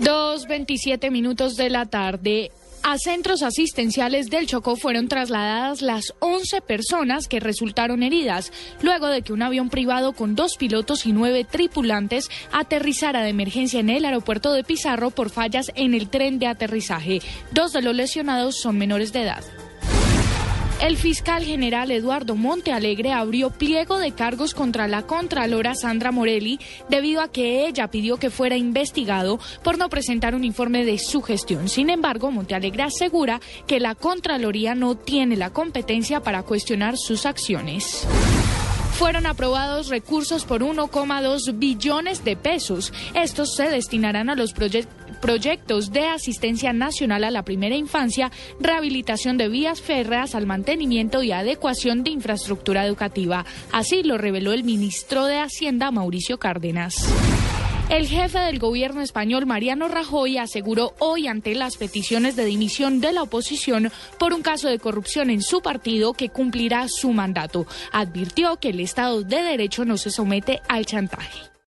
2.27 minutos de la tarde. A centros asistenciales del Chocó fueron trasladadas las 11 personas que resultaron heridas, luego de que un avión privado con dos pilotos y nueve tripulantes aterrizara de emergencia en el aeropuerto de Pizarro por fallas en el tren de aterrizaje. Dos de los lesionados son menores de edad. El fiscal general Eduardo Montealegre abrió pliego de cargos contra la contralora Sandra Morelli debido a que ella pidió que fuera investigado por no presentar un informe de su gestión. Sin embargo, Montealegre asegura que la Contraloría no tiene la competencia para cuestionar sus acciones fueron aprobados recursos por 1,2 billones de pesos. Estos se destinarán a los proyectos de asistencia nacional a la primera infancia, rehabilitación de vías férreas, al mantenimiento y adecuación de infraestructura educativa. Así lo reveló el ministro de Hacienda, Mauricio Cárdenas. El jefe del gobierno español, Mariano Rajoy, aseguró hoy ante las peticiones de dimisión de la oposición por un caso de corrupción en su partido que cumplirá su mandato. Advirtió que el Estado de Derecho no se somete al chantaje.